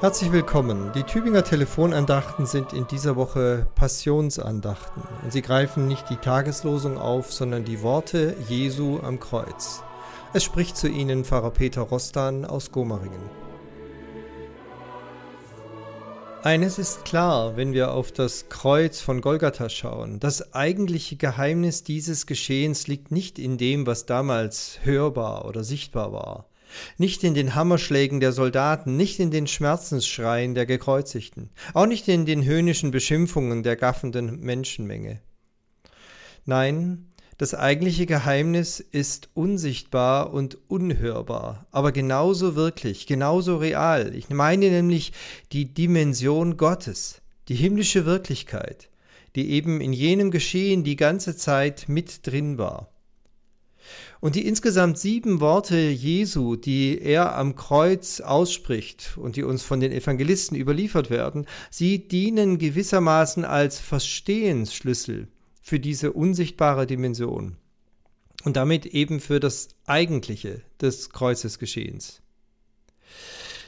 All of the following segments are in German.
Herzlich willkommen. Die Tübinger Telefonandachten sind in dieser Woche Passionsandachten und sie greifen nicht die Tageslosung auf, sondern die Worte Jesu am Kreuz. Es spricht zu Ihnen Pfarrer Peter Rostan aus Gomaringen. Eines ist klar, wenn wir auf das Kreuz von Golgatha schauen. Das eigentliche Geheimnis dieses Geschehens liegt nicht in dem, was damals hörbar oder sichtbar war nicht in den Hammerschlägen der Soldaten, nicht in den Schmerzensschreien der Gekreuzigten, auch nicht in den höhnischen Beschimpfungen der gaffenden Menschenmenge. Nein, das eigentliche Geheimnis ist unsichtbar und unhörbar, aber genauso wirklich, genauso real. Ich meine nämlich die Dimension Gottes, die himmlische Wirklichkeit, die eben in jenem Geschehen die ganze Zeit mit drin war. Und die insgesamt sieben Worte Jesu, die er am Kreuz ausspricht und die uns von den Evangelisten überliefert werden, sie dienen gewissermaßen als Verstehensschlüssel für diese unsichtbare Dimension und damit eben für das Eigentliche des Kreuzesgeschehens.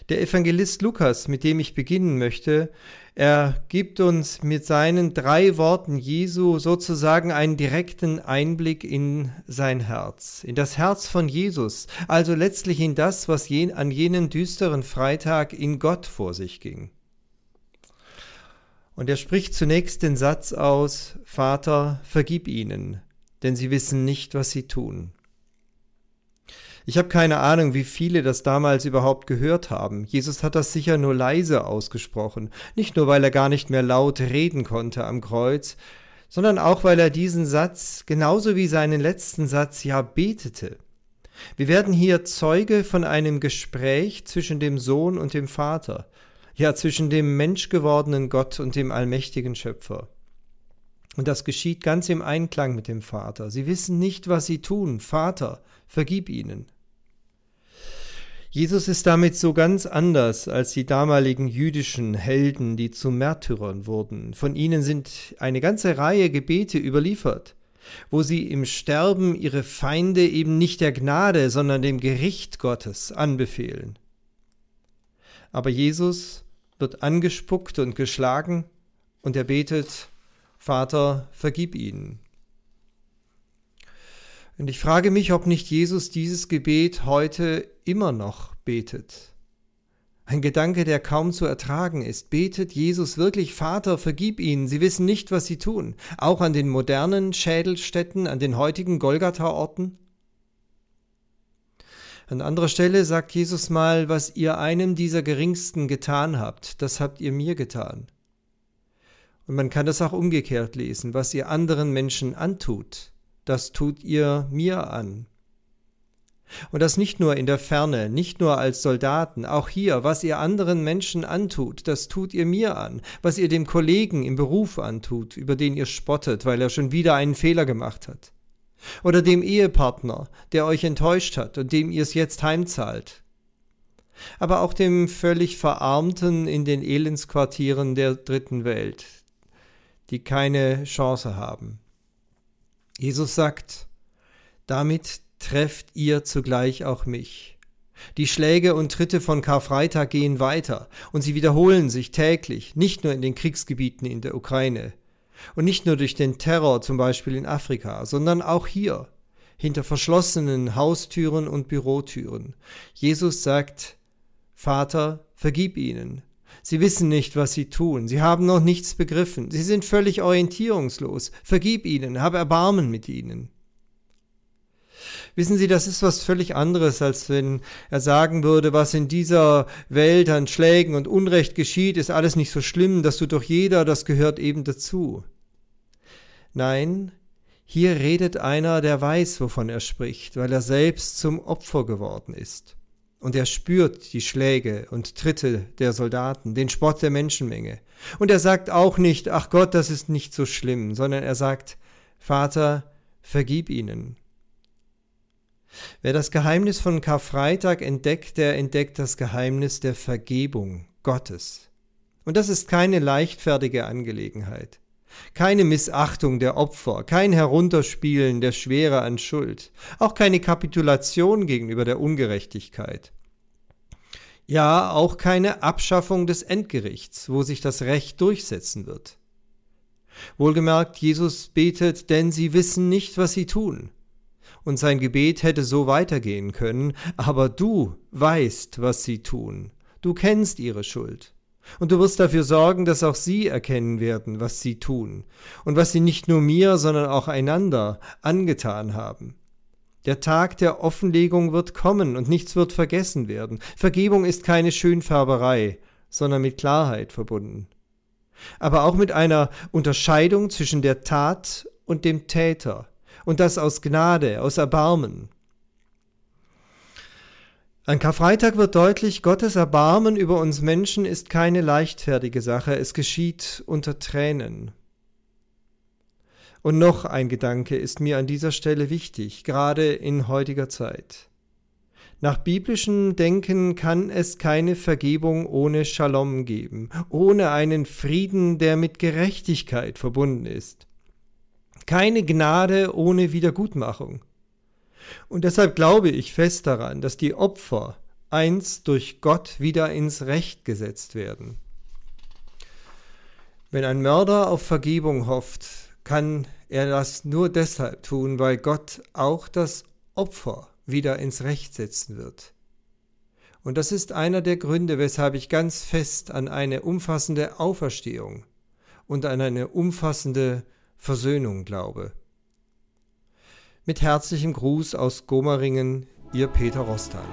Der Evangelist Lukas, mit dem ich beginnen möchte, er gibt uns mit seinen drei Worten Jesu sozusagen einen direkten Einblick in sein Herz, in das Herz von Jesus, also letztlich in das, was jen, an jenem düsteren Freitag in Gott vor sich ging. Und er spricht zunächst den Satz aus, Vater, vergib ihnen, denn sie wissen nicht, was sie tun. Ich habe keine Ahnung, wie viele das damals überhaupt gehört haben. Jesus hat das sicher nur leise ausgesprochen, nicht nur weil er gar nicht mehr laut reden konnte am Kreuz, sondern auch weil er diesen Satz genauso wie seinen letzten Satz ja betete. Wir werden hier Zeuge von einem Gespräch zwischen dem Sohn und dem Vater, ja zwischen dem menschgewordenen Gott und dem allmächtigen Schöpfer. Und das geschieht ganz im Einklang mit dem Vater. Sie wissen nicht, was sie tun. Vater, vergib ihnen. Jesus ist damit so ganz anders als die damaligen jüdischen Helden, die zu Märtyrern wurden. Von ihnen sind eine ganze Reihe Gebete überliefert, wo sie im Sterben ihre Feinde eben nicht der Gnade, sondern dem Gericht Gottes anbefehlen. Aber Jesus wird angespuckt und geschlagen und er betet, Vater, vergib ihnen. Und ich frage mich, ob nicht Jesus dieses Gebet heute immer noch betet. Ein Gedanke, der kaum zu ertragen ist. Betet Jesus wirklich, Vater, vergib ihnen, sie wissen nicht, was sie tun. Auch an den modernen Schädelstätten, an den heutigen Golgatha-Orten? An anderer Stelle sagt Jesus mal, was ihr einem dieser Geringsten getan habt, das habt ihr mir getan. Und man kann das auch umgekehrt lesen, was ihr anderen Menschen antut, das tut ihr mir an. Und das nicht nur in der Ferne, nicht nur als Soldaten, auch hier, was ihr anderen Menschen antut, das tut ihr mir an, was ihr dem Kollegen im Beruf antut, über den ihr spottet, weil er schon wieder einen Fehler gemacht hat. Oder dem Ehepartner, der euch enttäuscht hat und dem ihr es jetzt heimzahlt. Aber auch dem völlig Verarmten in den Elendsquartieren der dritten Welt, die keine Chance haben. Jesus sagt, damit trefft ihr zugleich auch mich. Die Schläge und Tritte von Karfreitag gehen weiter und sie wiederholen sich täglich, nicht nur in den Kriegsgebieten in der Ukraine und nicht nur durch den Terror zum Beispiel in Afrika, sondern auch hier, hinter verschlossenen Haustüren und Bürotüren. Jesus sagt, Vater, vergib ihnen, Sie wissen nicht, was sie tun. Sie haben noch nichts begriffen. Sie sind völlig orientierungslos. Vergib ihnen, hab Erbarmen mit ihnen. Wissen Sie, das ist was völlig anderes, als wenn er sagen würde, was in dieser Welt an Schlägen und Unrecht geschieht, ist alles nicht so schlimm, das tut doch jeder, das gehört eben dazu. Nein, hier redet einer, der weiß, wovon er spricht, weil er selbst zum Opfer geworden ist und er spürt die Schläge und Tritte der Soldaten, den Spott der Menschenmenge. Und er sagt auch nicht, ach Gott, das ist nicht so schlimm, sondern er sagt, Vater, vergib ihnen. Wer das Geheimnis von Karfreitag entdeckt, der entdeckt das Geheimnis der Vergebung Gottes. Und das ist keine leichtfertige Angelegenheit. Keine Missachtung der Opfer, kein Herunterspielen der Schwere an Schuld, auch keine Kapitulation gegenüber der Ungerechtigkeit. Ja, auch keine Abschaffung des Endgerichts, wo sich das Recht durchsetzen wird. Wohlgemerkt, Jesus betet, denn sie wissen nicht, was sie tun. Und sein Gebet hätte so weitergehen können, aber du weißt, was sie tun. Du kennst ihre Schuld. Und du wirst dafür sorgen, dass auch sie erkennen werden, was sie tun und was sie nicht nur mir, sondern auch einander angetan haben. Der Tag der Offenlegung wird kommen und nichts wird vergessen werden. Vergebung ist keine Schönfärberei, sondern mit Klarheit verbunden. Aber auch mit einer Unterscheidung zwischen der Tat und dem Täter, und das aus Gnade, aus Erbarmen. An Karfreitag wird deutlich, Gottes Erbarmen über uns Menschen ist keine leichtfertige Sache, es geschieht unter Tränen. Und noch ein Gedanke ist mir an dieser Stelle wichtig, gerade in heutiger Zeit. Nach biblischem Denken kann es keine Vergebung ohne Shalom geben, ohne einen Frieden, der mit Gerechtigkeit verbunden ist. Keine Gnade ohne Wiedergutmachung. Und deshalb glaube ich fest daran, dass die Opfer einst durch Gott wieder ins Recht gesetzt werden. Wenn ein Mörder auf Vergebung hofft, kann er das nur deshalb tun, weil Gott auch das Opfer wieder ins Recht setzen wird. Und das ist einer der Gründe, weshalb ich ganz fest an eine umfassende Auferstehung und an eine umfassende Versöhnung glaube. Mit herzlichem Gruß aus Gomeringen, Ihr Peter Rostan.